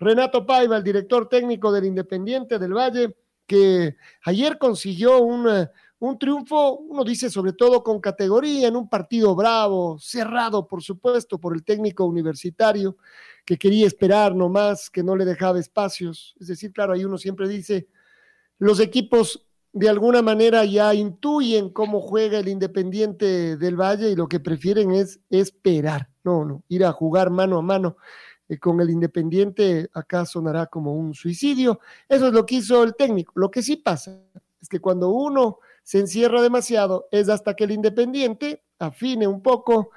Renato Paiva, el director técnico del Independiente del Valle, que ayer consiguió un, eh, un triunfo, uno dice sobre todo con categoría, en un partido bravo, cerrado por supuesto por el técnico universitario, que quería esperar nomás, que no le dejaba espacios. Es decir, claro, ahí uno siempre dice, los equipos de alguna manera ya intuyen cómo juega el Independiente del Valle y lo que prefieren es esperar, no, no, ir a jugar mano a mano. Eh, con el Independiente acá sonará como un suicidio. Eso es lo que hizo el técnico. Lo que sí pasa es que cuando uno se encierra demasiado es hasta que el Independiente afine un poco,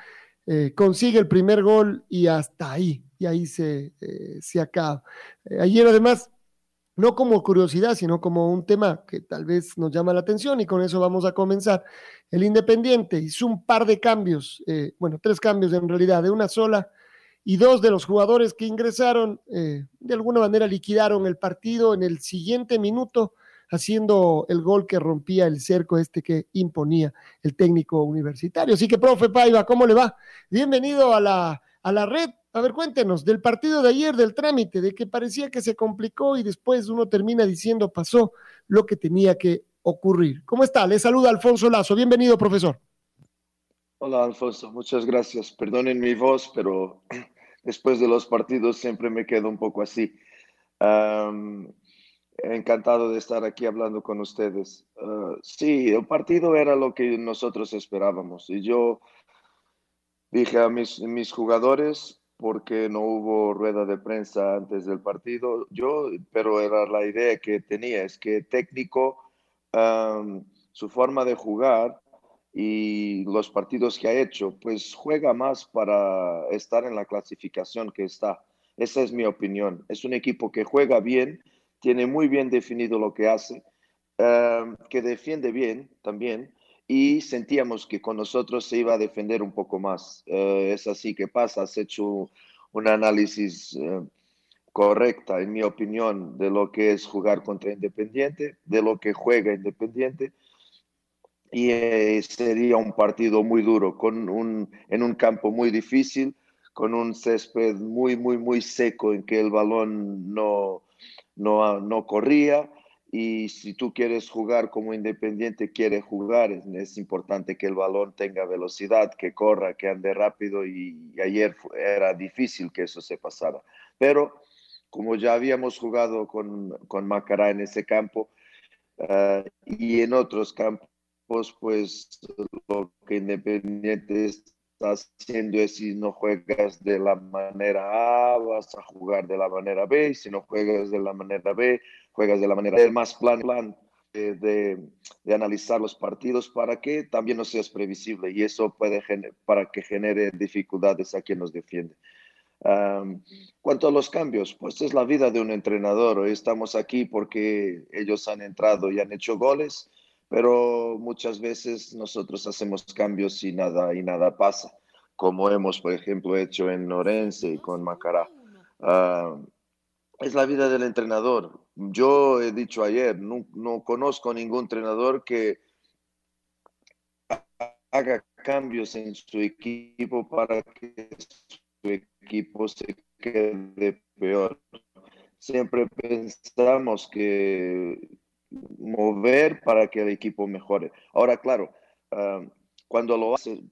eh, consigue el primer gol y hasta ahí, y ahí se, eh, se acaba. ayer además, no como curiosidad, sino como un tema que tal vez nos llama la atención y con eso vamos a comenzar. El Independiente hizo un par de cambios, bueno, tres cambios en realidad, de una sola y dos de los jugadores que ingresaron eh, de alguna manera liquidaron el partido en el siguiente minuto haciendo el gol que rompía el cerco este que imponía el técnico universitario. Así que, profe Paiva, ¿cómo le va? Bienvenido a la, a la red. A ver, cuéntenos del partido de ayer, del trámite, de que parecía que se complicó y después uno termina diciendo pasó lo que tenía que ocurrir. ¿Cómo está? Le saluda Alfonso Lazo. Bienvenido, profesor. Hola, Alfonso. Muchas gracias. Perdonen mi voz, pero después de los partidos siempre me quedo un poco así. encantado de estar aquí hablando con ustedes. Ah, sí, el partido era lo que nosotros esperábamos y yo dije a mis, mis jugadores, porque no hubo rueda de prensa antes del partido, yo, pero era la idea que tenía, es que técnico, su forma de jugar y los partidos que ha hecho, pues juega más para estar en la clasificación que está. Esa es mi opinión. Es un equipo que juega bien, tiene muy bien definido lo que hace, em, que defiende bien también y sentíamos que con nosotros se iba a defender un poco más. Eh, es así que pasa, has hecho un análisis eh, correcta, en mi opinión, de lo que es jugar contra Independiente, de lo que juega Independiente y eh, sería un partido muy duro, con un, en un campo muy difícil, con un césped muy, muy, muy seco en que el balón no, no, no corría. Y si tú quieres jugar como Independiente quiere jugar, es, importante que el balón tenga velocidad, que corra, que ande rápido. Y, ayer era difícil que eso se pasara. Pero como ya habíamos jugado con, con Macará en ese campo uh, y en otros campos, pues lo que Independiente está haciendo es si no juegas de la manera A, vas a jugar de la manera B, y si no juegas de la manera B, juegas de la manera B, más plan, plan de, de, analizar los partidos para que también no seas previsible y eso puede para que genere dificultades a quien nos defiende. cuanto a los cambios, pues es la vida de un entrenador. Hoy estamos aquí porque ellos han entrado y han hecho goles pero muchas veces nosotros hacemos cambios y nada, y nada pasa, como hemos, por ejemplo, hecho en Orense y con Macará. Ah, es la vida del entrenador. Yo he dicho ayer, no, no conozco ningún entrenador que haga cambios en su equipo para que su equipo se quede peor. Siempre pensamos que mover para que el equipo mejore. Ahora, claro, ah, cuando lo hace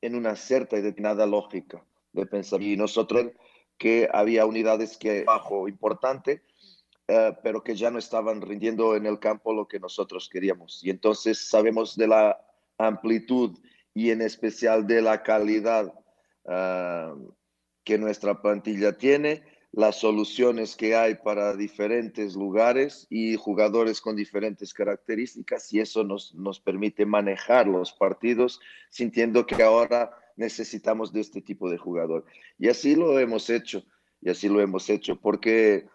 en una cierta y determinada lógica de pensar, y nosotros que había unidades que bajo importante, ah, pero que ya no estaban rindiendo en el campo lo que nosotros queríamos. Y entonces sabemos de la amplitud y en especial de la calidad uh, que nuestra plantilla tiene, las soluciones que hay para diferentes lugares y jugadores con diferentes características y eso nos, nos permite manejar los partidos sintiendo que ahora necesitamos de este tipo de jugador. Y así lo hemos hecho, y así lo hemos hecho, porque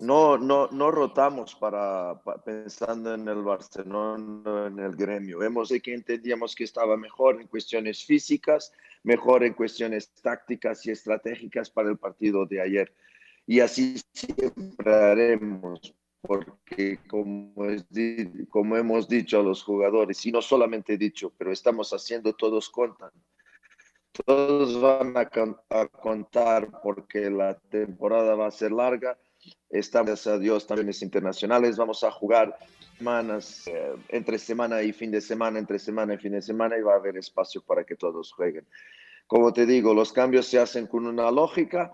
no, no, no rotamos para, pensando en el Barcelona, en el gremio. Vemos de que entendíamos que estaba mejor en cuestiones físicas, mejor en cuestiones tácticas y estratégicas para el partido de ayer. Y así siempre haremos, porque como, es, como hemos dicho a los jugadores, y no solamente dicho, pero estamos haciendo, todos contan. Todos van a, a contar porque la temporada va a ser larga Estamos a Dios también es internacionales. Vamos a jugar semanas, eh, entre semana y fin de semana, entre semana y fin de semana, y va a haber espacio para que todos jueguen. Como te digo, los cambios se hacen con una lógica.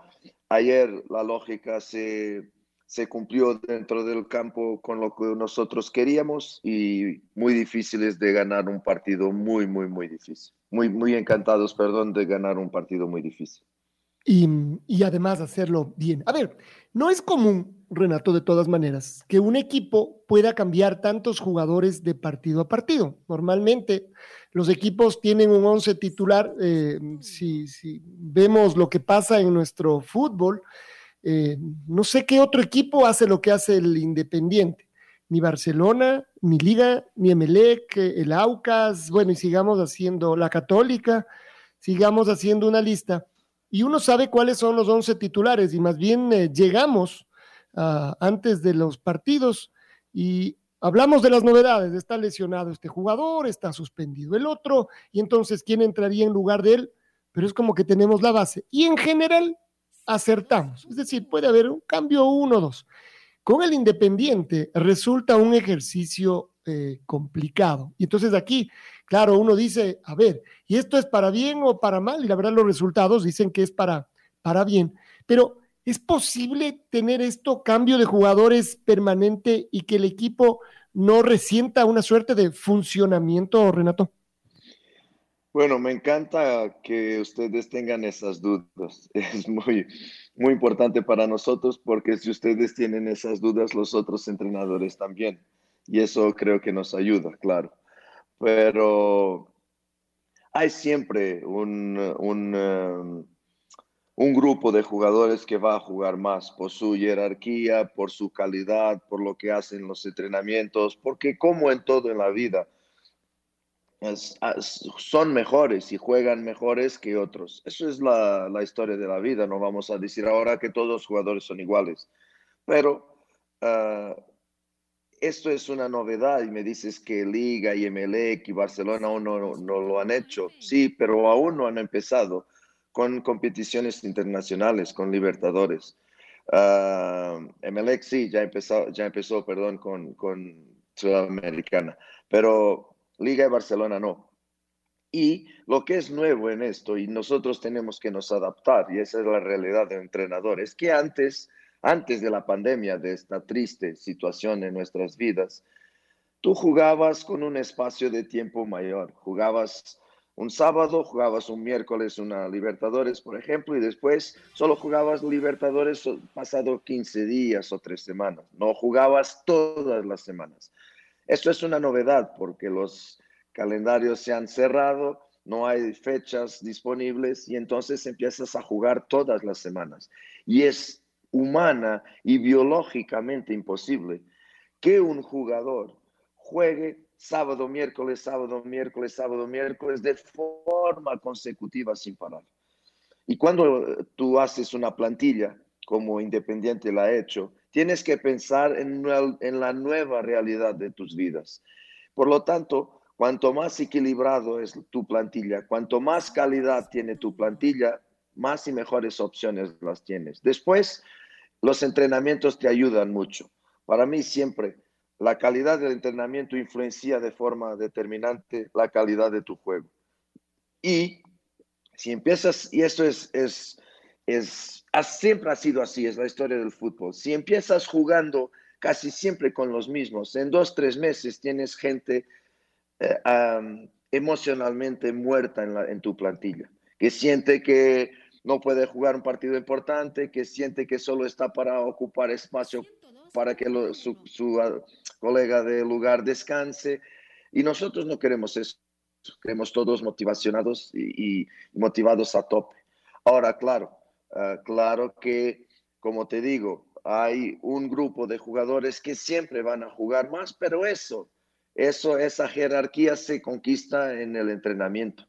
Ayer la lógica se, se cumplió dentro del campo con lo que nosotros queríamos y muy difíciles de ganar un partido muy, muy, muy difícil. Muy, muy encantados, perdón, de ganar un partido muy difícil. Y, y además hacerlo bien. A ver, no es común, Renato, de todas maneras, que un equipo pueda cambiar tantos jugadores de partido a partido. Normalmente los equipos tienen un once titular. Eh, si, si, vemos lo que pasa en nuestro fútbol, eh, no sé qué otro equipo hace lo que hace el Independiente. Ni Barcelona, ni Liga, ni Emelec, el Aucas, bueno, y sigamos haciendo la Católica, sigamos haciendo una lista y uno sabe cuáles son los 11 titulares y más bien eh, llegamos uh, antes de los partidos y hablamos de las novedades, está lesionado este jugador, está suspendido el otro y entonces quién entraría en lugar de él, pero es como que tenemos la base. Y en general acertamos, es decir, puede haber un cambio uno o dos. Con el Independiente resulta un ejercicio eh, complicado. Y entonces aquí, claro, uno dice, a ver, ¿y esto es para bien o para mal? Y la verdad los resultados dicen que es para, para bien. Pero ¿es posible tener esto, cambio de jugadores permanente y que el equipo no resienta una suerte de funcionamiento, Renato? Bueno, me encanta que ustedes tengan esas dudas. Es muy, muy importante para nosotros porque si ustedes tienen esas dudas, los otros entrenadores también y eso creo que nos ayuda, claro. Pero hay siempre un, un, um, un, grupo de jugadores que va a jugar más por su jerarquía, por su calidad, por lo que hacen los entrenamientos, porque como en todo en la vida, son mejores y juegan mejores que otros. Eso es la, la, historia de la vida, no vamos a decir ahora que todos los jugadores son iguales, pero... Uh, esto es una novedad y me dices que Liga y Emelec y Barcelona aún no, no, lo han hecho. Sí, pero aún no han empezado con competiciones internacionales, con Libertadores. Uh, Emelec sí, ya empezó, ya empezó perdón, con, con Sudamericana, pero Liga y Barcelona no. Y lo que es nuevo en esto, y nosotros tenemos que nos adaptar, y esa es la realidad de entrenador, es que antes antes de la pandemia, de esta triste situación en nuestras vidas, tú jugabas con un espacio de tiempo mayor. Jugabas un sábado, jugabas un miércoles una Libertadores, por ejemplo, y después solo jugabas Libertadores pasado 15 días o tres semanas. No jugabas todas las semanas. Esto es una novedad porque los calendarios se han cerrado, no hay fechas disponibles y entonces empiezas a jugar todas las semanas. Y es humana y biológicamente imposible que un jugador juegue sábado, miércoles, sábado, miércoles, sábado, miércoles de forma consecutiva sin parar. Y cuando tú haces una plantilla, como Independiente la ha hecho, tienes que pensar en, en la nueva realidad de tus vidas. Por lo tanto, cuanto más equilibrado es tu plantilla, cuanto más calidad tiene tu plantilla, más y mejores opciones las tienes. Después, los entrenamientos te ayudan mucho. Para mí siempre la calidad del entrenamiento influencia de forma determinante la calidad de tu juego. Y si empiezas, y eso es, es, es, siempre ha sido así, es la historia del fútbol. Si empiezas jugando casi siempre con los mismos, en dos, tres meses tienes gente eh, emocionalmente muerta en, la, en tu plantilla, que siente que no puede jugar un partido importante, que siente que solo está para ocupar espacio para que su, uh, colega de lugar descanse. Y nosotros no queremos eso, queremos todos motivacionados y, motivados a tope. Ahora, claro, uh, claro que, como te digo, hay un grupo de jugadores que siempre van a jugar más, pero eso, eso, esa jerarquía se conquista en el entrenamiento.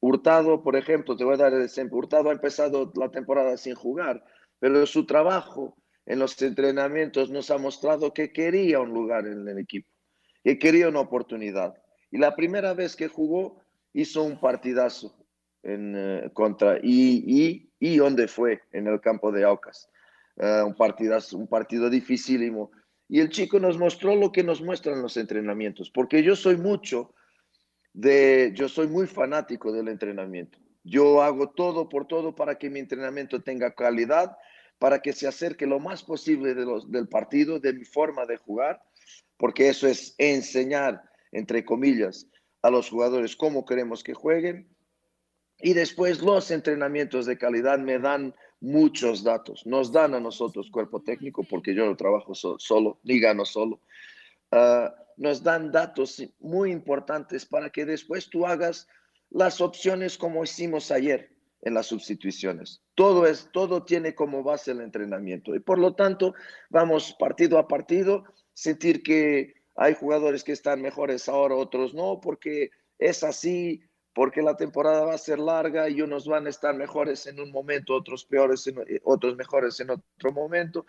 Hurtado, por ejemplo, te voy a dar el ejemplo. Hurtado ha empezado la temporada sin jugar, pero su trabajo en los entrenamientos nos ha mostrado que quería un lugar en el equipo, que quería una oportunidad. Y la primera vez que jugó, hizo un partidazo en uh, contra. ¿Y, y, y dónde fue? En el campo de Aucas. Uh, un, partidazo, un partido dificílimo. Y el chico nos mostró lo que nos muestran los entrenamientos, porque yo soy mucho de, yo soy muy fanático del entrenamiento. Yo hago todo por todo para que mi entrenamiento tenga calidad, para que se acerque lo más posible de los, del partido, de mi forma de jugar, porque eso es enseñar, entre comillas, a los jugadores cómo queremos que jueguen. Y después los entrenamientos de calidad me dan muchos datos, nos dan a nosotros cuerpo técnico, porque yo no trabajo so, solo, ni gano solo. Uh, nos dan datos muy importantes para que después tú hagas las opciones como hicimos ayer en las sustituciones. Todo es todo tiene como base el entrenamiento y por lo tanto vamos partido a partido sentir que hay jugadores que están mejores ahora, otros no, porque es así, porque la temporada va a ser larga y unos van a estar mejores en un momento, otros peores, en, otros mejores en otro momento.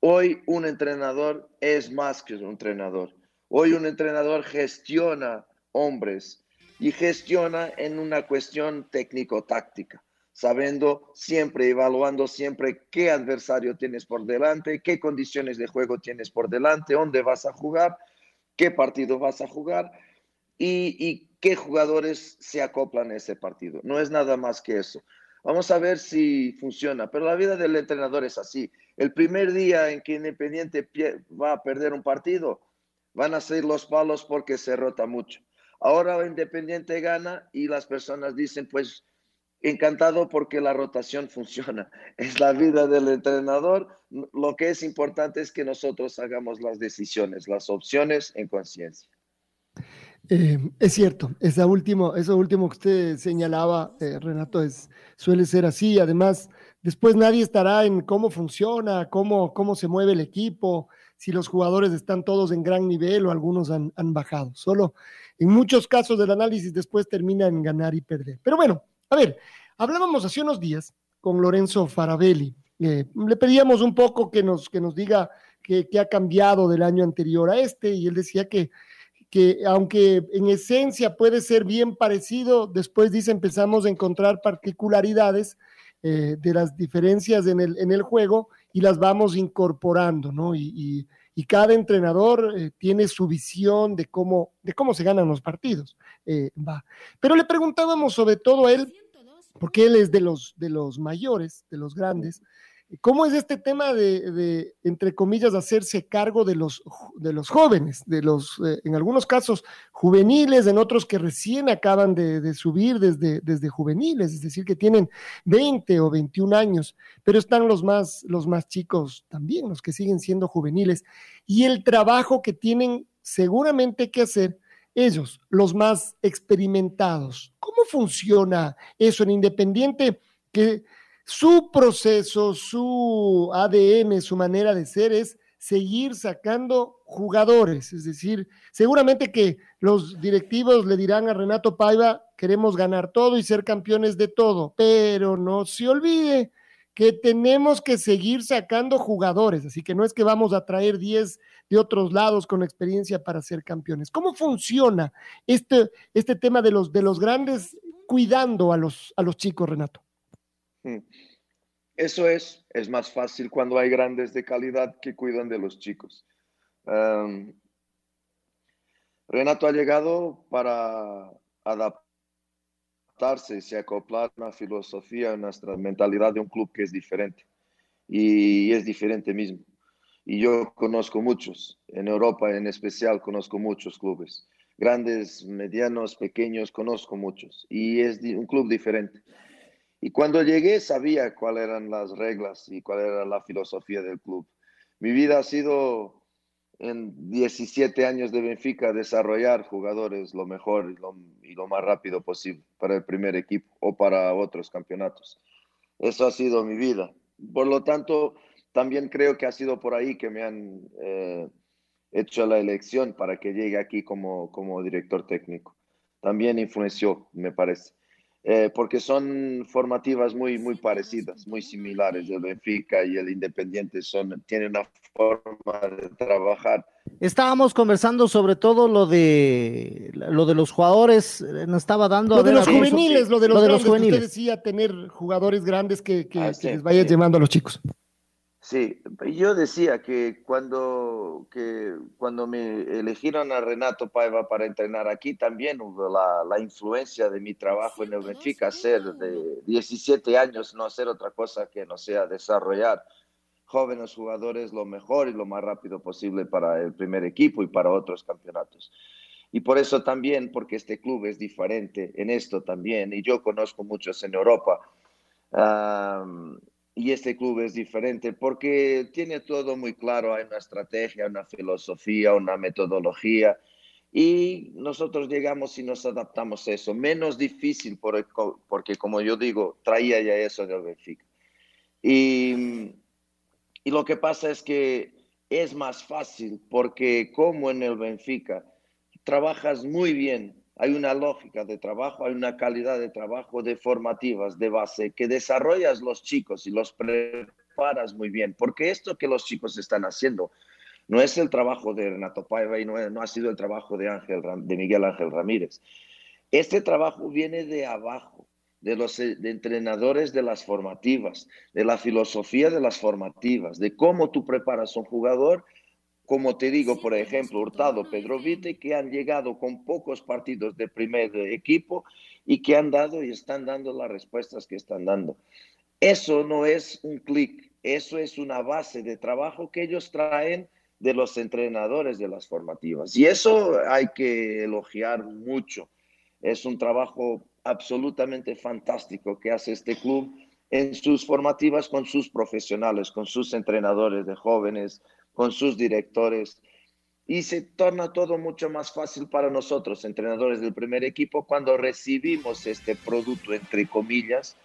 Hoy un entrenador es más que un entrenador. Hoy un entrenador gestiona hombres y gestiona en una cuestión técnico-táctica, sabiendo siempre, evaluando siempre qué adversario tienes por delante, qué condiciones de juego tienes por delante, dónde vas a jugar, qué partido vas a jugar y, qué jugadores se acoplan a ese partido. No es nada más que eso. Vamos a ver si funciona, pero la vida del entrenador es así. El primer día en que Independiente va a perder un partido, van a ser los palos porque se rota mucho. Ahora Independiente gana y las personas dicen, pues encantado porque la rotación funciona. Es la vida del entrenador. Lo que es importante es que nosotros hagamos las decisiones, las opciones en conciencia. Eh, es cierto, esa último, eso último que usted señalaba, eh, Renato, es, suele ser así. Además, después nadie estará en cómo funciona, cómo, cómo se mueve el equipo, si los jugadores están todos en gran nivel o algunos han, han bajado. Solo en muchos casos del análisis después termina en ganar y perder. Pero bueno, a ver, hablábamos hace unos días con Lorenzo Farabelli. Eh, le pedíamos un poco que nos, que nos diga qué ha cambiado del año anterior a este y él decía que, que aunque en esencia puede ser bien parecido, después dice empezamos a encontrar particularidades eh, de las diferencias en el, en el juego y las vamos incorporando, ¿no? Y, cada entrenador eh, tiene su visión de cómo, de cómo se ganan los partidos. Eh, va. Pero le preguntábamos sobre todo a él, porque él es de los, de los mayores, de los grandes, ¿Cómo es este tema de, entre comillas, hacerse cargo de los, de los jóvenes, de los, eh, en algunos casos, juveniles, en otros que recién acaban de, de, subir desde, desde juveniles, es decir, que tienen 20 o 21 años, pero están los más, los más chicos también, los que siguen siendo juveniles, y el trabajo que tienen seguramente que hacer ellos, los más experimentados. ¿Cómo funciona eso en Independiente? Que su proceso, su ADN, su manera de ser es seguir sacando jugadores. Es decir, seguramente que los directivos le dirán a Renato Paiva, queremos ganar todo y ser campeones de todo, pero no se olvide que tenemos que seguir sacando jugadores, así que no es que vamos a traer 10 de otros lados con experiencia para ser campeones. ¿Cómo funciona este, este tema de los, de los grandes cuidando a los, a los chicos, Renato? Mm. Eso es, es más fácil cuando hay grandes de calidad que cuidan de los chicos. Um, Renato ha llegado para adaptarse se acoplar a una filosofía, a nuestra mentalidad de un club que es diferente. Y es diferente mismo. Y yo conozco muchos, en Europa en especial conozco muchos clubes. grandes, medianos, pequeños, conozco muchos y es un club diferente. Y cuando llegué sabía cuáles eran las reglas y cuál era la filosofía del club. Mi vida ha sido en 17 años de Benfica desarrollar jugadores lo mejor y lo, y lo, más rápido posible para el primer equipo o para otros campeonatos. Eso ha sido mi vida. Por lo tanto, también creo que ha sido por ahí que me han eh, hecho la elección para que llegue aquí como, como director técnico. También influenció, me parece. Eh, porque son formativas muy, muy parecidas, muy similares. El Benfica y el Independiente son, tienen una forma de trabajar. Estábamos conversando sobre todo lo de lo de los jugadores, eh, nos estaba dando... Lo de los juveniles, lo de los, lo juveniles. Usted decía tener jugadores grandes que, que, ah, les vaya llevando a los chicos. Sí, yo decía que cuando, que cuando me eligieron a Renato Paiva para entrenar aquí, también hubo la, la, influencia de mi trabajo en el Benfica, ser de 17 años, no hacer otra cosa que no sea desarrollar jóvenes jugadores lo mejor y lo más rápido posible para el primer equipo y para otros campeonatos. Y por eso también, porque este club es diferente en esto también, y yo conozco muchos en Europa, y este club es diferente porque tiene todo muy claro, hay una estrategia, una filosofía, una metodología y nosotros llegamos y nos adaptamos a eso. Menos difícil porque, como yo digo, traía ya eso del Benfica. Y, y lo que pasa es que es más fácil porque como en el Benfica trabajas muy bien hay una lógica de trabajo, hay una calidad de trabajo de formativas, de base, que desarrollas los chicos y los preparas muy bien, porque esto que los chicos están haciendo no es el trabajo de Renato Paiva y no, ha sido el trabajo de, Miguel Ángel Ramírez. Este trabajo viene de abajo, de los de entrenadores de las formativas, de la filosofía de las formativas, de cómo tú preparas un jugador como te digo, por ejemplo, Hurtado, Pedro Vite, que han llegado con pocos partidos de primer equipo y que han dado y están dando las respuestas que están dando. Eso no es un clic, eso es una base de trabajo que ellos traen de los entrenadores de las formativas. Y eso hay que elogiar mucho. Es un trabajo absolutamente fantástico que hace este club en sus formativas con sus profesionales, con sus entrenadores de jóvenes, con sus directores y se torna todo mucho más fácil para nosotros, entrenadores del primer equipo, cuando recibimos este producto, entre comillas,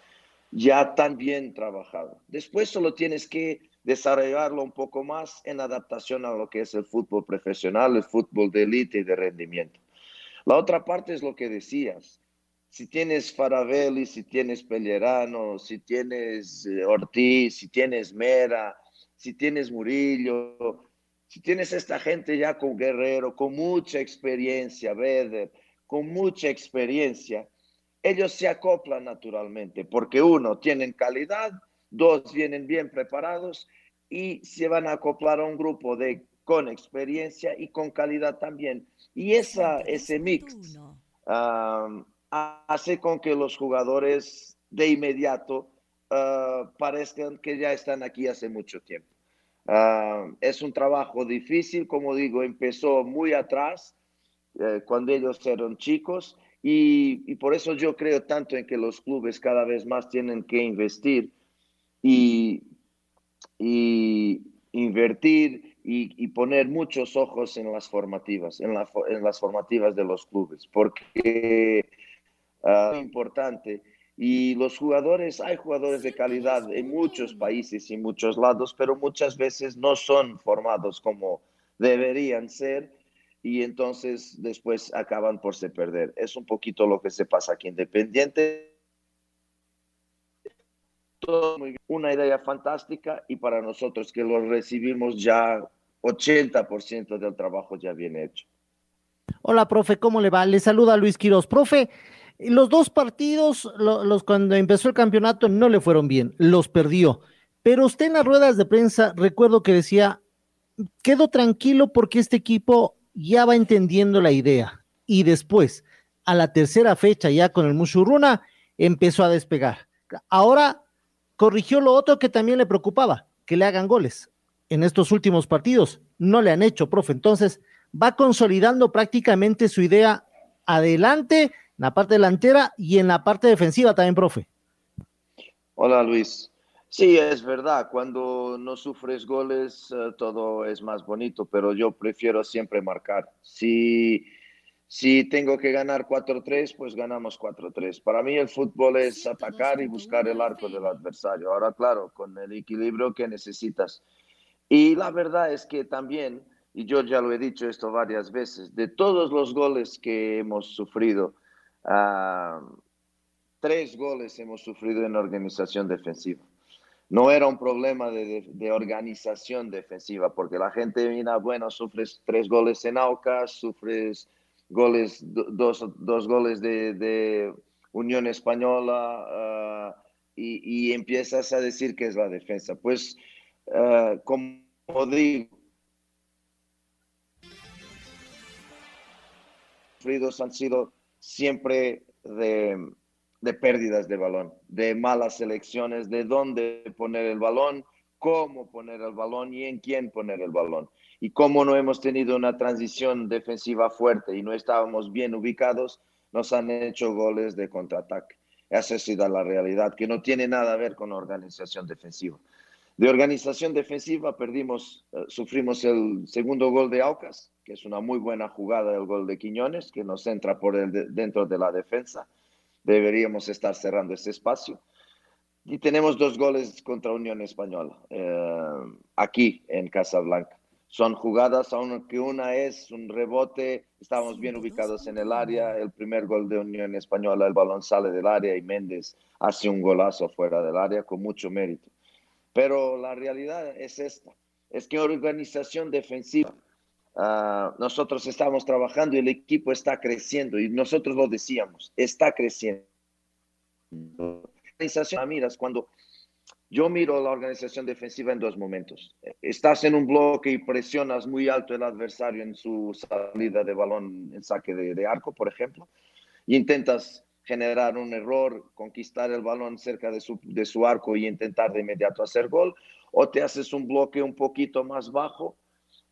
ya tan bien trabajado. Después solo tienes que desarrollarlo un poco más en adaptación a lo que es el fútbol profesional, el fútbol de élite y de rendimiento. La otra parte es lo que decías. Si tienes Faravelli, si tienes Pellerano, si tienes eh, Ortiz, si tienes Mera, si tienes Murillo, si tienes esta gente ya con Guerrero, con mucha experiencia, Beder, con mucha experiencia, ellos se acoplan naturalmente, porque uno, tienen calidad, dos, vienen bien preparados y se van a acoplar a un grupo de con experiencia y con calidad también. Y esa, ese mix hace con que los jugadores de inmediato uh, parezcan que ya están aquí hace mucho tiempo. Uh, es un trabajo difícil, como digo, empezó muy atrás, eh, cuando ellos eran chicos, y, y, por eso yo creo tanto en que los clubes cada vez más tienen que investir y, y invertir y, y, poner muchos ojos en las formativas, en, la, en las formativas de los clubes, porque uh, es importante y los jugadores, hay jugadores de calidad en muchos países y muchos lados, pero muchas veces no son formados como deberían ser y entonces después acaban por se perder. Es un poquito lo que se pasa aquí Independiente. una idea fantástica y para nosotros que lo recibimos ya 80% del trabajo ya bien hecho. Hola, profe, ¿cómo le va? Le saluda Luis Quiroz. Profe, los dos partidos, los, cuando empezó el campeonato, no le fueron bien, los perdió. Pero usted en las ruedas de prensa, recuerdo que decía, quedo tranquilo porque este equipo ya va entendiendo la idea. Y después, a la tercera fecha, ya con el Mushuruna, empezó a despegar. Ahora corrigió lo otro que también le preocupaba, que le hagan goles. En estos últimos partidos no le han hecho, profe. Entonces, va consolidando prácticamente su idea adelante, en la parte delantera y en la parte defensiva también, profe. Hola Luis. Sí, es verdad, cuando no sufres goles uh, todo es más bonito, pero yo prefiero siempre marcar. Si, si tengo que ganar 4-3, pues ganamos 4-3. Para mí el fútbol es atacar y buscar el arco del adversario. Ahora, claro, con el equilibrio que necesitas. Y la verdad es que también, y yo ya lo he dicho esto varias veces, de todos los goles que hemos sufrido, tres goles hemos sufrido en organización defensiva. No era un problema de, organización defensiva, porque la gente mira, bueno, sufres tres goles en Aucas, sufres goles, dos, dos goles de, de, Unión Española uh, y, empiezas a decir que es la defensa. Pues, uh, como digo, sufridos han sido siempre de pérdidas de balón, de malas elecciones, de dónde poner el balón, cómo poner el balón y en quién poner el balón. Y cómo no hemos tenido una transición defensiva fuerte y no estábamos bien ubicados, nos han hecho goles de contraataque. Esa ha sido la realidad, que no tiene nada a ver con organización defensiva. De organización defensiva perdimos, uh, sufrimos el segundo gol de Aucas, que es una muy buena jugada del gol de Quiñones, que nos entra por el de, dentro de la defensa deberíamos estar cerrando ese espacio. Y tenemos dos goles contra Unión Española, eh, aquí en Casablanca. Son jugadas, aunque una es un rebote, estamos bien ubicados en el área. El primer gol de Unión Española, el balón sale del área y Méndez hace un golazo fuera del área con mucho mérito. Pero la realidad es esta, es que organización defensiva, Uh, nosotros estamos trabajando y el equipo está creciendo y nosotros lo decíamos, está creciendo. Organización, miras, cuando yo miro la organización defensiva en dos momentos. Estás en un bloque y presionas muy alto el adversario en su salida de balón en saque de, de arco, por ejemplo, y intentas generar un error, conquistar el balón cerca de su, de su arco y intentar de inmediato hacer gol, o te haces un bloque un poquito más bajo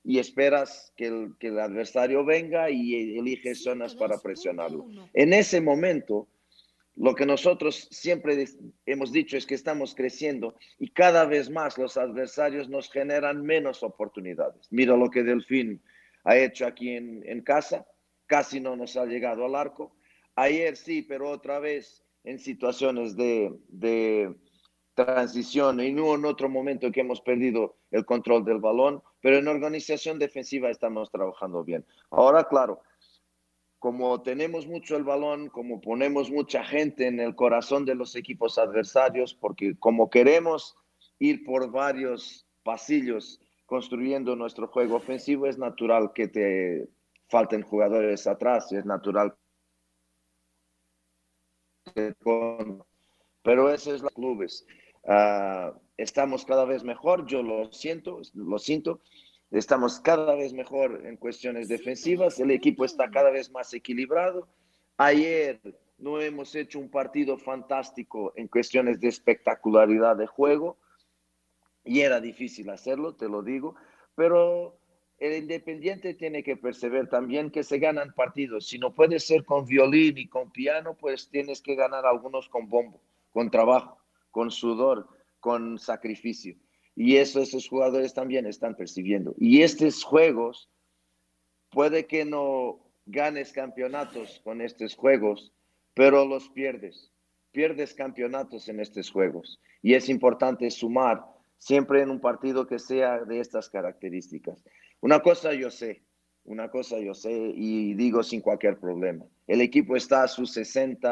y esperas que el, que el, adversario venga y eliges zonas para presionarlo. En ese momento, lo que nosotros siempre hemos dicho es que estamos creciendo y cada vez más los adversarios nos generan menos oportunidades. Mira lo que Delfín ha hecho aquí en, en casa, casi no nos ha llegado al arco. Ayer sí, pero otra vez en situaciones de, de transición y no en otro momento que hemos perdido el control del balón, pero en organización defensiva estamos trabajando bien. Ahora, claro, como tenemos mucho el balón, como ponemos mucha gente en el corazón de los equipos adversarios, porque como queremos ir por varios pasillos construyendo nuestro juego ofensivo, es natural que te falten jugadores atrás, es natural pero eso es los clubes. Uh, estamos cada vez mejor, yo lo siento, lo siento. Estamos cada vez mejor en cuestiones defensivas, el equipo está cada vez más equilibrado. Ayer no hemos hecho un partido fantástico en cuestiones de espectacularidad de juego y era difícil hacerlo, te lo digo, pero el Independiente tiene que perceber también que se ganan partidos. Si no puede ser con violín y con piano, pues tienes que ganar algunos con bombo, con trabajo con sudor, con sacrificio. Y eso esos jugadores también están percibiendo. Y estos juegos, puede que no ganes campeonatos con estos juegos, pero los pierdes. Pierdes campeonatos en estos juegos. Y es importante sumar siempre en un partido que sea de estas características. Una cosa yo sé, una cosa yo sé y digo sin cualquier problema. El equipo está a su 60,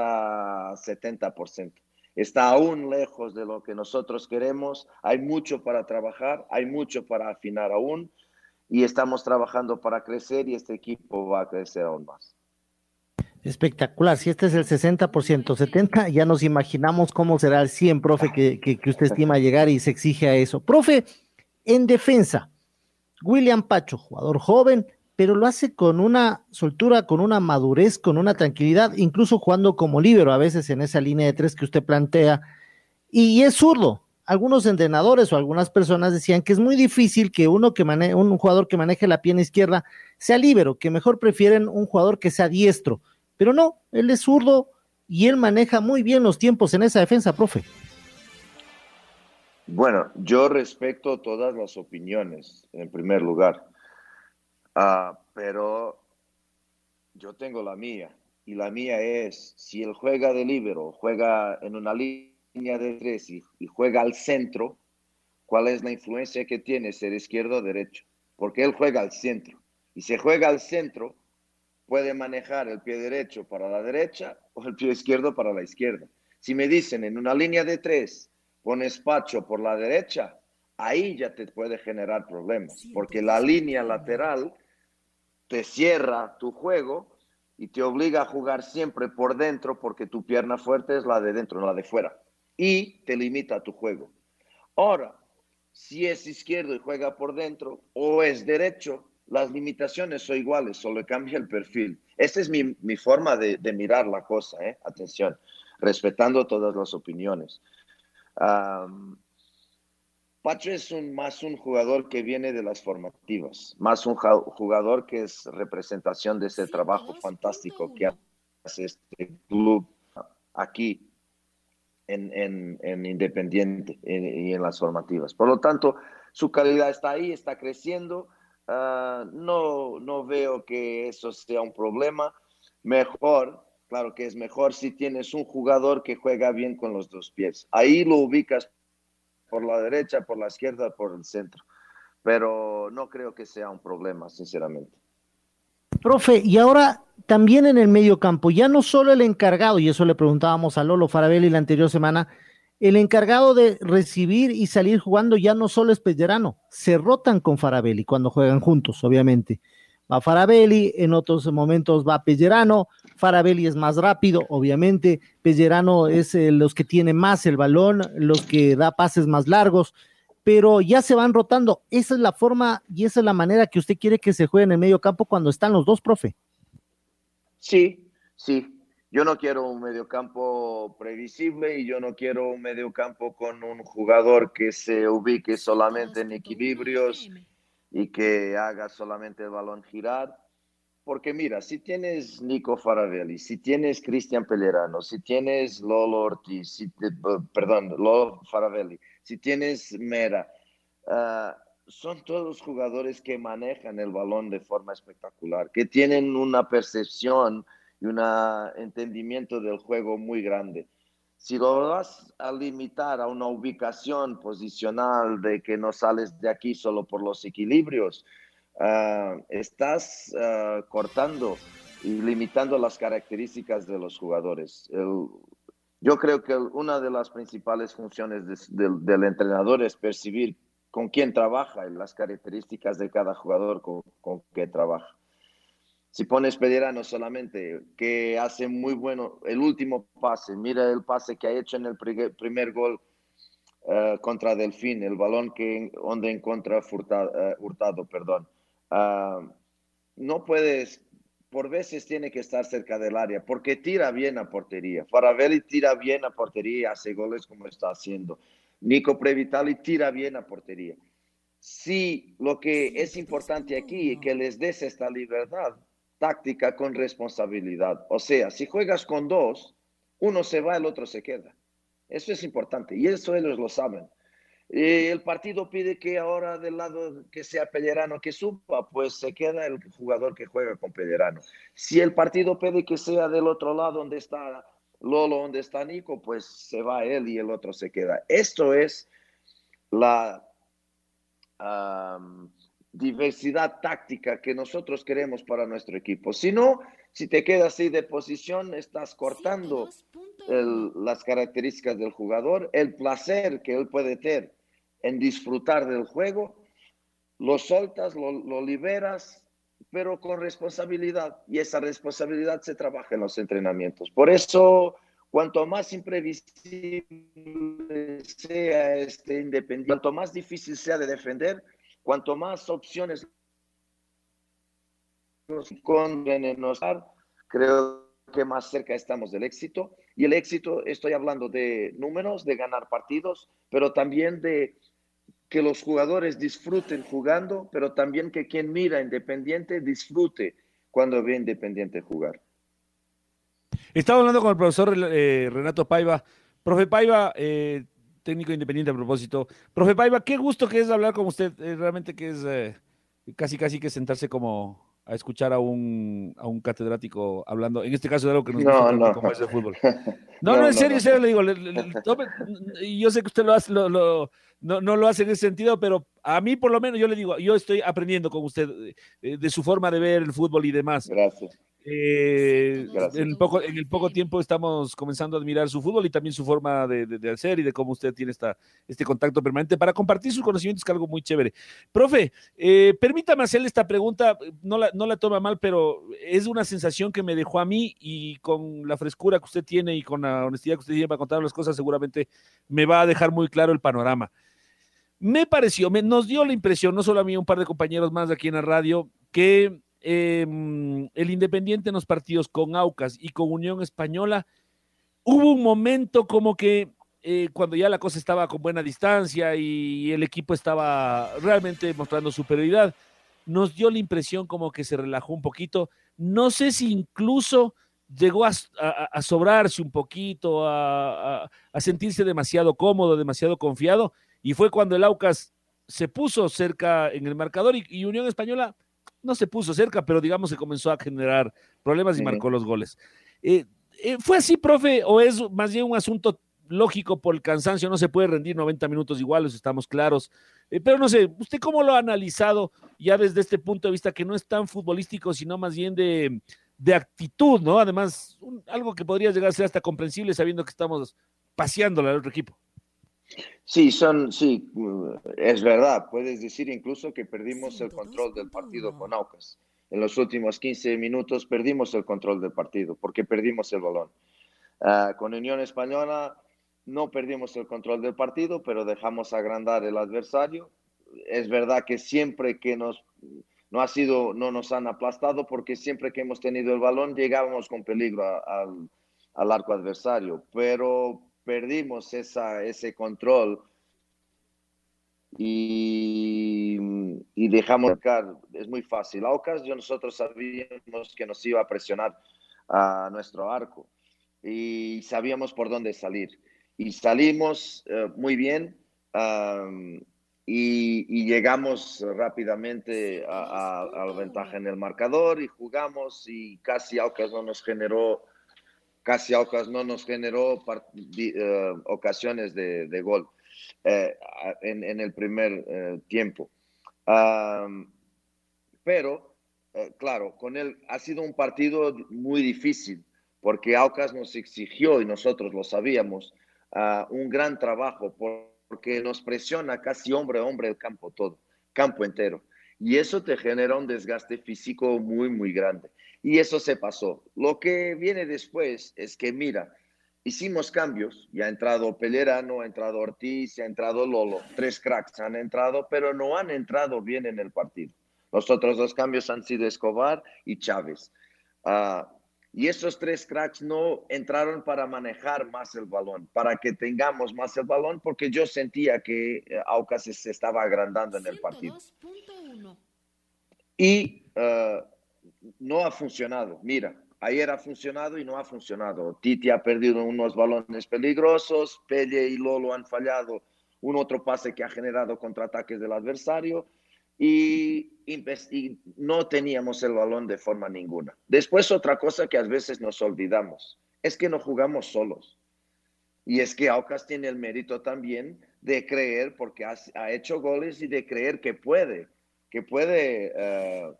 70% está aún lejos de lo que nosotros queremos, hay mucho para trabajar, hay mucho para afinar aún y estamos trabajando para crecer y este equipo va a crecer aún más. Espectacular, si este es el 60%, 70%, ya nos imaginamos cómo será el 100, profe, que, que, que usted estima llegar y se exige a eso. Profe, en defensa, William Pacho, jugador joven, pero lo hace con una soltura, con una madurez, con una tranquilidad, incluso jugando como líbero a veces en esa línea de tres que usted plantea. Y, es zurdo, algunos entrenadores o algunas personas decían que es muy difícil que uno que maneje, un jugador que maneje la pierna izquierda sea líbero, que mejor prefieren un jugador que sea diestro. Pero no, él es zurdo y él maneja muy bien los tiempos en esa defensa, profe. Bueno, yo respeto todas las opiniones, en primer lugar, uh, pero yo tengo la mía, y la mía es, si él juega de líbero, juega en una línea de tres y, y, juega al centro, ¿cuál es la influencia que tiene ser izquierdo o derecho? Porque él juega al centro, y si juega al centro, puede manejar el pie derecho para la derecha o el pie izquierdo para la izquierda. Si me dicen en una línea de tres, pones Pacho por la derecha, ahí ya te puede generar problemas, porque la línea lateral te cierra tu juego y te obliga a jugar siempre por dentro porque tu pierna fuerte es la de dentro, no la de fuera. Y te limita tu juego. Ahora, si es izquierdo y juega por dentro o es derecho, las limitaciones son iguales, solo cambia el perfil. Esa es mi, mi forma de, de, mirar la cosa, ¿eh? atención, respetando todas las opiniones. Um, Pacho es un, más un jugador que viene de las formativas, más un jugador que es representación de ese trabajo fantástico que hace este club aquí en, en, en Independiente y en, las formativas. Por lo tanto, su calidad está ahí, está creciendo. Uh, no, no veo que eso sea un problema. Mejor Claro que es mejor si tienes un jugador que juega bien con los dos pies. Ahí lo ubicas por la derecha, por la izquierda, por el centro. Pero no creo que sea un problema, sinceramente. Profe, y ahora también en el medio campo, ya no solo el encargado, y eso le preguntábamos a Lolo Farabelli la anterior semana, el encargado de recibir y salir jugando ya no solo es Pellerano, se rotan con Farabelli cuando juegan juntos, obviamente va Farabelli, en otros momentos va Pellerano, Farabelli es más rápido, obviamente, Pellerano es eh, los que tiene más el balón, los que da pases más largos, pero ya se van rotando. Esa es la forma y esa es la manera que usted quiere que se juegue en el medio campo cuando están los dos, profe. Sí, sí. Yo no quiero un mediocampo previsible y yo no quiero un mediocampo con un jugador que se ubique solamente en equilibrios y que haga solamente el balón girar. Porque mira, si tienes Nico Faravelli, si tienes Cristian Pellerano, si tienes Lolo Ortiz, si te, perdón, Lolo Faravelli, si tienes Mera, uh, son todos jugadores que manejan el balón de forma espectacular, que tienen una percepción y un entendimiento del juego muy grande. Si lo vas a limitar a una ubicación posicional de que no sales de aquí solo por los equilibrios, uh, estás uh, cortando y limitando las características de los jugadores. Yo creo que una de las principales funciones de, de, del entrenador es percibir con quién trabaja y las características de cada jugador con, con que trabaja si pones Pellerano solamente, que hace muy bueno el último pase, mira el pase que ha hecho en el primer gol uh, contra Delfín, el balón que donde encuentra Furtado, uh, Hurtado, perdón. Uh, no puedes, por veces tiene que estar cerca del área, porque tira bien a portería. Faravelli tira bien a portería y hace goles como está haciendo. Nico Previtali tira bien a portería. Sí, lo que es importante aquí es que les des esta libertad táctica con responsabilidad. O sea, si juegas con dos, uno se va, el otro se queda. Eso es importante y eso ellos lo saben. Y el partido pide que ahora del lado que sea Pellerano que suba, pues se queda el jugador que juega con Pellerano. Si el partido pide que sea del otro lado donde está Lolo, donde está Nico, pues se va él y el otro se queda. Esto es la... diversidad táctica que nosotros queremos para nuestro equipo. Si no, si te quedas así de posición, estás cortando las características del jugador, el placer que él puede tener en disfrutar del juego, lo soltas, lo, lo liberas, pero con responsabilidad. Y esa responsabilidad se trabaja en los entrenamientos. Por eso, cuanto más imprevisible sea este independiente, cuanto más difícil sea de defender, Cuanto más opciones nos envenenosar, creo que más cerca estamos del éxito. Y el éxito, estoy hablando de números, de ganar partidos, pero también de que los jugadores disfruten jugando, pero también que quien mira Independiente disfrute cuando ve Independiente jugar. Estaba hablando con el profesor eh, Renato Paiva. Profe Paiva, eh, técnico independiente a propósito. Profe Paiva, qué gusto que es hablar con usted. Eh, realmente que es eh, casi, casi que sentarse como a escuchar a un, a un catedrático hablando, en este caso de algo que nos No, gusta no. como es el fútbol. No, no, No, en serio, en serio le digo, le- le- yo sé que usted lo hace, lo- lo- no, no lo hace en ese sentido, pero a mí por lo menos yo le digo, yo estoy aprendiendo con usted eh, de su forma de ver el fútbol y demás. Gracias. Eh, en, el poco, en el poco tiempo estamos comenzando a admirar su fútbol y también su forma de, de- de hacer y de cómo usted tiene esta, este contacto permanente para compartir sus conocimientos, que es algo muy chévere. Profe, eh, permítame hacerle esta pregunta, no la, no la toma mal, pero es una sensación que me dejó a mí y con la frescura que usted tiene y con la honestidad que usted tiene para contar las cosas, seguramente me va a dejar muy claro el panorama. Me pareció, me, nos dio la impresión, no solo a mí, un par de compañeros más aquí en la radio, que eh, el Independiente en los partidos con Aucas y con Unión Española, hubo un momento como que eh, cuando ya la cosa estaba con buena distancia y el equipo estaba realmente mostrando superioridad, nos dio la impresión como que se relajó un poquito. No sé si incluso llegó a, sobrarse un poquito, a, sentirse demasiado cómodo, demasiado confiado, y fue cuando el Aucas se puso cerca en el marcador y Unión Española no se puso cerca, pero digamos se comenzó a generar problemas y marcó los goles. Eh, eh, ¿Fue así, profe, o es más bien un asunto lógico por el cansancio? No se puede rendir 90 minutos iguales, estamos claros. Eh, pero no sé, ¿usted cómo lo ha analizado ya desde este punto de vista que no es tan futbolístico, sino más bien de, de actitud, ¿no? Además, un- algo que podría llegar a ser hasta comprensible sabiendo que estamos paseándola al otro equipo. Sí, son, sí, uh, es verdad. Puedes decir incluso que perdimos el control del partido con Aucas. En los últimos 15 minutos perdimos el control del partido porque perdimos el balón. Ah, con Unión Española no perdimos el control del partido, pero dejamos agrandar el adversario. Es verdad que siempre que nos no ha sido, no nos han aplastado porque siempre que hemos tenido el balón llegábamos con peligro a- al arco adversario, pero perdimos esa, ese control y, y dejamos marcar. Es muy fácil. Aucas, nosotros sabíamos que nos iba a presionar a nuestro arco y sabíamos por dónde salir. Y salimos eh, muy bien am, y, y llegamos rápidamente a, a- a la ventaja en el marcador y jugamos y casi Aucas no nos generó casi Aucas no nos generó eh, ocasiones de, gol eh, a- en, el primer eh, tiempo. Pero, claro, con él ha sido un partido muy difícil porque Aucas nos exigió, y nosotros lo sabíamos, un gran trabajo por- porque nos presiona casi hombre a hombre el campo todo, campo entero. Y eso te genera un desgaste físico muy, muy grande. Y eso se pasó. Lo que viene después es que, mira, hicimos cambios. Ya ha entrado Pellerano, ha entrado Ortiz, ha entrado Lolo. Tres cracks han entrado, pero no han entrado bien en el partido. Los otros dos cambios han sido Escobar y Chávez. Ah, y esos tres cracks no entraron para manejar más el balón, para que tengamos más el balón, porque yo sentía que eh, Aucas se, estaba agrandando en el partido. Y eh, no ha funcionado. Mira, ayer ha funcionado y no ha funcionado. Titi ha perdido unos balones peligrosos, Pelle y Lolo han fallado un otro pase que ha generado contraataques del adversario y, y no teníamos el balón de forma ninguna. Después otra cosa que a veces nos olvidamos es que no jugamos solos. Y es que Aucas tiene el mérito también de creer, porque ha, hecho goles y de creer que puede, que puede eh,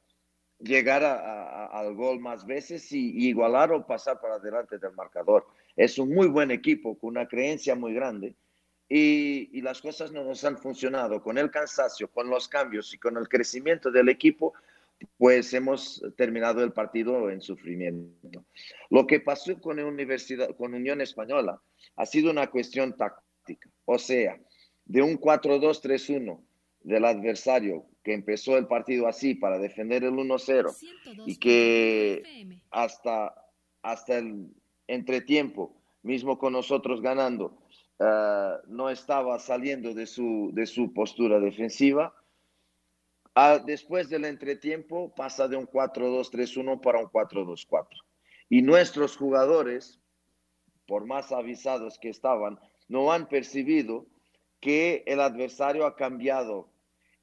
llegar al gol más veces y, y igualar o pasar para adelante del marcador. Es un muy buen equipo con una creencia muy grande y, y las cosas no nos han funcionado. Con el cansancio, con los cambios y con el crecimiento del equipo, pues hemos terminado el partido en sufrimiento. Lo que pasó con, Universidad, con Unión Española ha sido una cuestión táctica, o sea, de un 4-2-3-1 del adversario que empezó el partido así para defender el 1-0 y que hasta, hasta el entretiempo, mismo con nosotros ganando, uh, no estaba saliendo de su, de su postura defensiva. Uh, después del entretiempo pasa de un 4-2-3-1 para un 4-2-4. Y nuestros jugadores, por más avisados que estaban, no han percibido que el adversario ha cambiado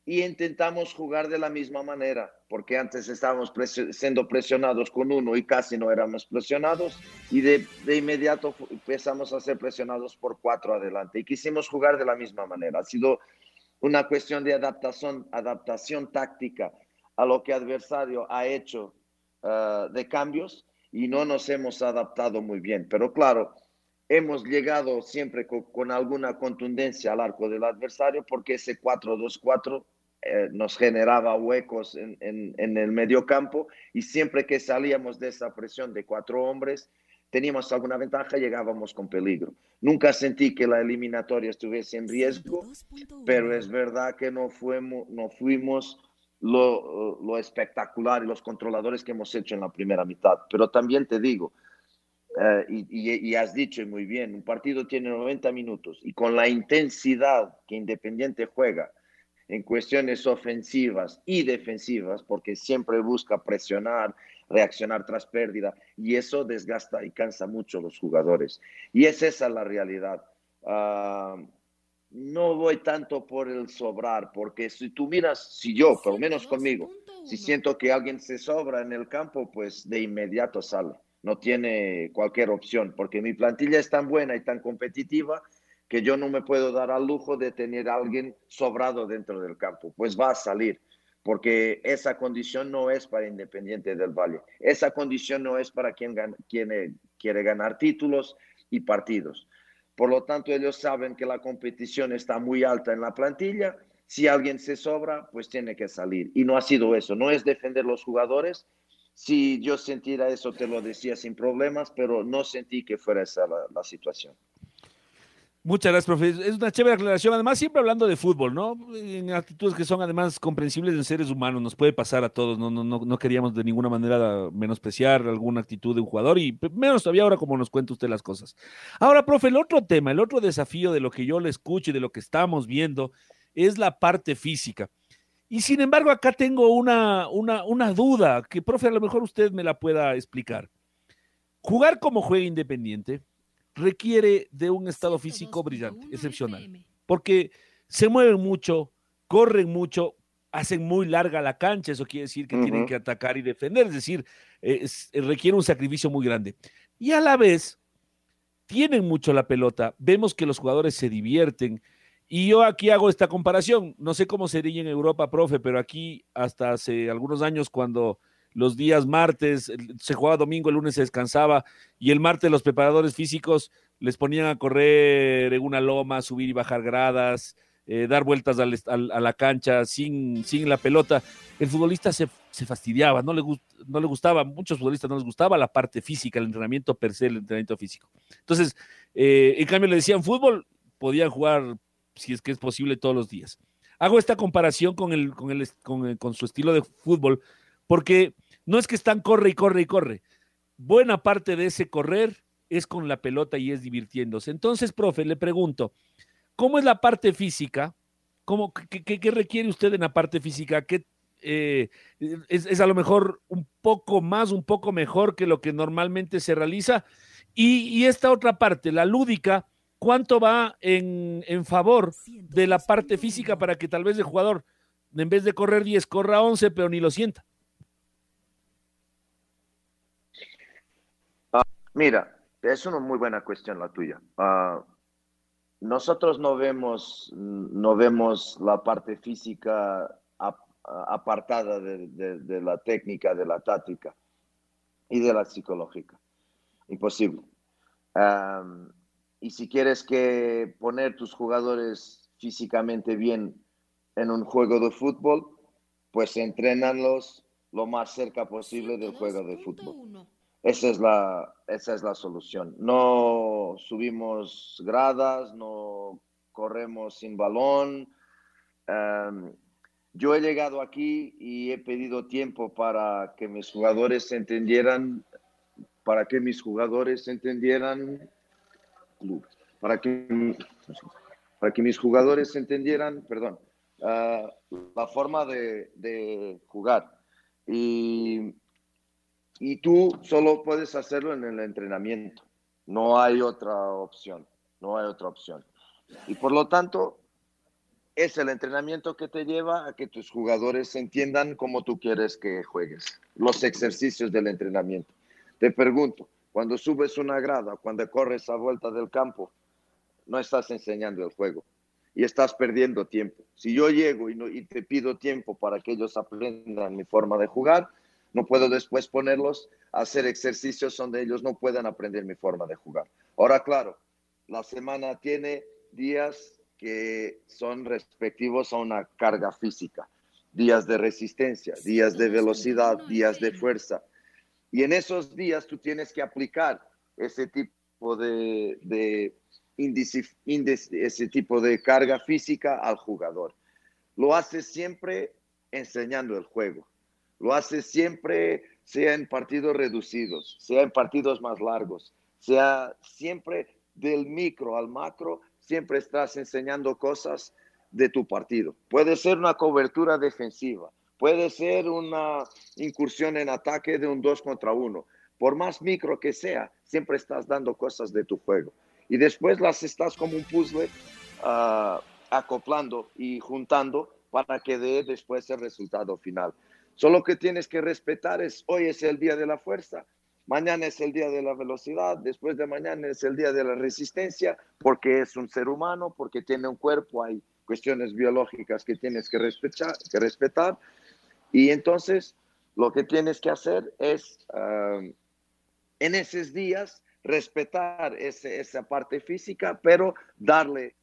y intentamos jugar de la misma manera, porque antes estábamos presion siendo presionados con uno y casi no éramos presionados, y de, de, inmediato empezamos a ser presionados por cuatro adelante, y quisimos jugar de la misma manera. Ha sido una cuestión de adaptación, adaptación táctica a lo que adversario ha hecho uh, de cambios, y no nos hemos adaptado muy bien. Pero claro, hemos llegado siempre con, con, alguna contundencia al arco del adversario porque ese 4-2-4 eh, nos generaba huecos en, en, el medio campo y siempre que salíamos de esa presión de cuatro hombres, teníamos alguna ventaja, llegábamos con peligro. Nunca sentí que la eliminatoria estuviese en riesgo, pero es verdad que no fuimos, no fuimos lo, lo espectacular y los controladores que hemos hecho en la primera mitad. Pero también te digo, y, y, y, has dicho muy bien, un partido tiene 90 minutos y con la intensidad que Independiente juega en cuestiones ofensivas y defensivas, porque siempre busca presionar, reaccionar tras pérdida, y eso desgasta y cansa mucho a los jugadores. Y es esa la realidad. Uh, no voy tanto por el sobrar, porque si tú miras, si yo, por lo menos conmigo, si siento que alguien se sobra en el campo, pues de inmediato sale no tiene cualquier opción, porque mi plantilla es tan buena y tan competitiva que yo no me puedo dar al lujo de tener a alguien sobrado dentro del campo, pues va a salir, porque esa condición no es para Independiente del Valle, esa condición no es para quien, gana, quien quiere ganar títulos y partidos. Por lo tanto, ellos saben que la competición está muy alta en la plantilla, si alguien se sobra, pues tiene que salir. Y no ha sido eso, no es defender los jugadores, si yo sintiera eso, te lo decía sin problemas, pero no sentí que fuera esa la, la, situación. Muchas gracias, profe. Es una chévere aclaración. Además, siempre hablando de fútbol, ¿no? En actitudes que son además comprensibles de seres humanos. Nos puede pasar a todos. No, no, no, no queríamos de ninguna manera menospreciar alguna actitud de un jugador y menos todavía ahora como nos cuenta usted las cosas. Ahora, profe, el otro tema, el otro desafío de lo que yo le escucho y de lo que estamos viendo es la parte física. Y sin embargo, acá tengo una, una, una, duda que, profe, a lo mejor usted me la pueda explicar. Jugar como juega independiente requiere de un estado físico brillante, excepcional, porque se mueven mucho, corren mucho, hacen muy larga la cancha, eso quiere decir que uh -huh. tienen que atacar y defender, es decir, es, requiere un sacrificio muy grande. Y a la vez, tienen mucho la pelota, vemos que los jugadores se divierten, y yo aquí hago esta comparación. No sé cómo sería en Europa, profe, pero aquí hasta hace algunos años cuando los días martes se jugaba domingo, el lunes se descansaba y el martes los preparadores físicos les ponían a correr en una loma, subir y bajar gradas, eh, dar vueltas a la cancha sin, sin la pelota. El futbolista se, se fastidiaba, no le, no le gustaba, muchos futbolistas no les gustaba la parte física, el entrenamiento per se, el entrenamiento físico. Entonces, eh, en cambio le decían fútbol, podían jugar si es que es posible todos los días. Hago esta comparación con, el, con, el, con, el, con su estilo de fútbol, porque no es que están corre y corre y corre. Buena parte de ese correr es con la pelota y es divirtiéndose. Entonces, profe, le pregunto, ¿cómo es la parte física? ¿Cómo, qué, qué, requiere usted en la parte física? ¿Qué, eh, es, es, a lo mejor un poco más, un poco mejor que lo que normalmente se realiza? Y, y esta otra parte, la lúdica, cuánto va en, en, favor de la parte física para que tal vez el jugador, en vez de correr 10, corra 11, pero ni lo sienta. Uh, mira, es una muy buena cuestión la tuya. Uh, nosotros no vemos, no vemos la parte física ap apartada de, de, de, la técnica, de la táctica y de la psicológica. Imposible. Um, y si quieres que poner tus jugadores físicamente bien en un juego de fútbol, pues entrenanlos lo más cerca posible del juego de fútbol. Esa es la, esa es la solución. No subimos gradas, no corremos sin balón. Um, yo he llegado aquí y he pedido tiempo para que mis jugadores entendieran para que mis jugadores entendieran para que, para que mis jugadores entendieran, perdón, uh, la forma de, de jugar. Y, y tú solo puedes hacerlo en el entrenamiento. No hay otra opción. No hay otra opción. Y por lo tanto, es el entrenamiento que te lleva a que tus jugadores entiendan cómo tú quieres que juegues. Los ejercicios del entrenamiento. Te pregunto, cuando subes una grada, cuando corres a vuelta del campo, no estás enseñando el juego y estás perdiendo tiempo. Si yo llego y, no, y te pido tiempo para que ellos aprendan mi forma de jugar, no puedo después ponerlos a hacer ejercicios donde ellos no puedan aprender mi forma de jugar. Ahora, claro, la semana tiene días que son respectivos a una carga física, días de resistencia, días de velocidad, días de fuerza. Y en esos días tú tienes que aplicar ese tipo de, de ese tipo de carga física al jugador. Lo hace siempre enseñando el juego. Lo hace siempre, sea en partidos reducidos, sea en partidos más largos, sea siempre del micro al macro, siempre estás enseñando cosas de tu partido. Puede ser una cobertura defensiva, puede ser una incursión en ataque de un 2 contra 1. Por más micro que sea, siempre estás dando cosas de tu juego y después las estás como un puzzle uh, acoplando y juntando para que dé después el resultado final. Solo que tienes que respetar es, hoy es el día de la fuerza, mañana es el día de la velocidad, después de mañana es el día de la resistencia, porque es un ser humano, porque tiene un cuerpo, hay cuestiones biológicas que tienes que respetar. Y entonces lo que tienes que hacer es, uh, en esos días, respetar esa parte física, pero darle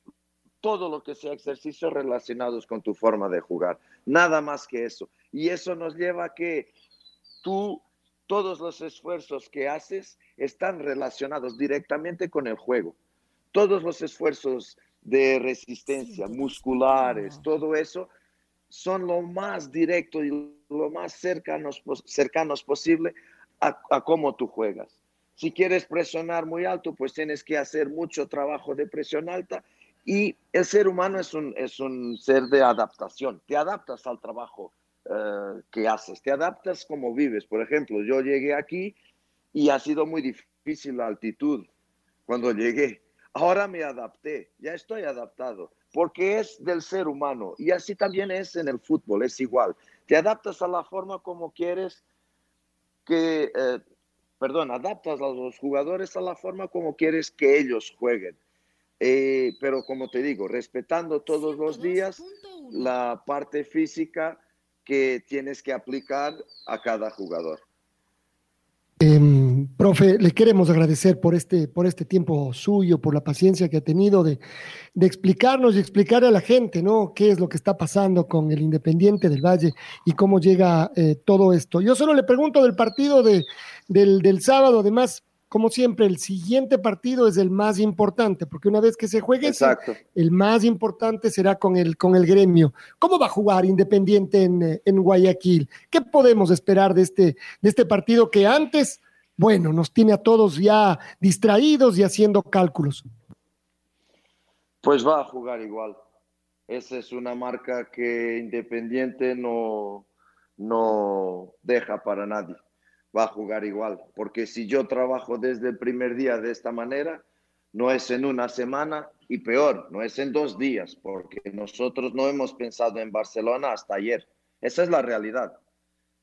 todo lo que sea ejercicios relacionados con tu forma de jugar. Nada más que eso. Y eso nos lleva a que tú, todos los esfuerzos que haces están relacionados directamente con el juego. Todos los esfuerzos de resistencia, musculares, todo eso, son lo más directo y lo más cercanos, cercanos posible a, a cómo tú juegas. Si quieres presionar muy alto, pues tienes que hacer mucho trabajo de presión alta y el ser humano es un, es un ser de adaptación. Te adaptas al trabajo uh, que haces, te adaptas como vives. Por ejemplo, yo llegué aquí y ha sido muy difícil la altitud cuando llegué. Ahora me adapté, ya estoy adaptado, porque es del ser humano y así también es en el fútbol, es igual. Te adaptas a la forma como quieres que eh, perdón, adaptas a los jugadores a la forma como quieres que ellos jueguen. Eh, pero como te digo, respetando todos los días la parte física que tienes que aplicar a cada jugador. Eh, profe, le queremos agradecer por este, por este tiempo suyo, por la paciencia que ha tenido de, de, explicarnos y explicar a la gente, ¿no? Qué es lo que está pasando con el Independiente del Valle y cómo llega eh, todo esto. Yo solo le pregunto del partido de, del, del sábado, además, como siempre, el siguiente partido es el más importante, porque una vez que se juegue, Exacto. el más importante será con el, con el gremio. ¿Cómo va a jugar Independiente en, en Guayaquil? ¿Qué podemos esperar de este, de este partido que antes, bueno, nos tiene a todos ya distraídos y haciendo cálculos? Pues va a jugar igual. Esa es una marca que Independiente no, no deja para nadie va a jugar igual. Porque si yo trabajo desde el primer día de esta manera, no es en una semana y peor, no es en dos días, porque nosotros no hemos pensado en Barcelona hasta ayer. Esa es la realidad.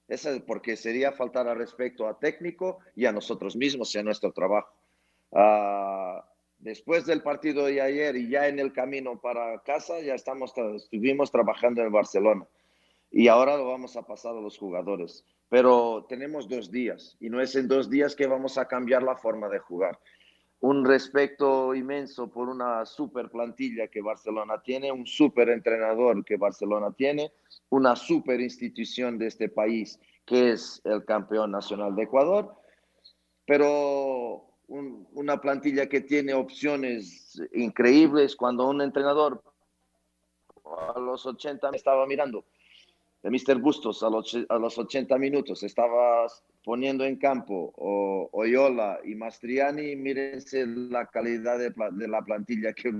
Esa es porque sería faltar al respecto a técnico y a nosotros mismos y a nuestro trabajo. Uh, después del partido de ayer y ya en el camino para casa, ya estamos, estuvimos trabajando en Barcelona y ahora lo vamos a pasar a los jugadores. Pero tenemos dos días y no es en dos días que vamos a cambiar la forma de jugar. Un respeto inmenso por una super plantilla que Barcelona tiene, un super entrenador que Barcelona tiene, una super institución de este país que es el campeón nacional de Ecuador, pero un, una plantilla que tiene opciones increíbles cuando un entrenador a los 80 me estaba mirando de Mr. Bustos a los, a los 80 minutos estaba poniendo en campo o, Oyola y Mastriani, mírense la calidad de, de la plantilla que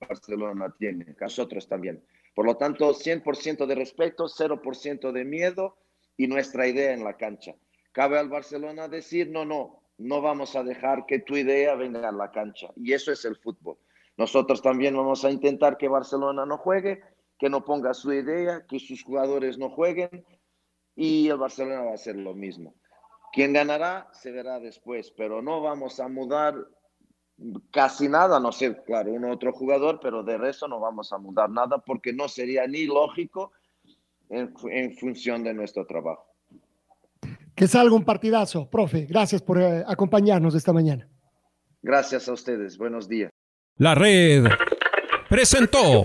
Barcelona tiene, nosotros también. Por lo tanto, 100% de respeto, 0% de miedo y nuestra idea en la cancha. Cabe al Barcelona decir, no, no, no vamos a dejar que tu idea venga a la cancha. Y eso es el fútbol. Nosotros también vamos a intentar que Barcelona no juegue, que no ponga su idea, que sus jugadores no jueguen, y el Barcelona va a hacer lo mismo. Quien ganará se verá después, pero no vamos a mudar casi nada, no sé, claro, un otro jugador, pero de resto no vamos a mudar nada porque no sería ni lógico en, en función de nuestro trabajo. Que salga un partidazo, profe. Gracias por eh, acompañarnos esta mañana. Gracias a ustedes. Buenos días. La red presentó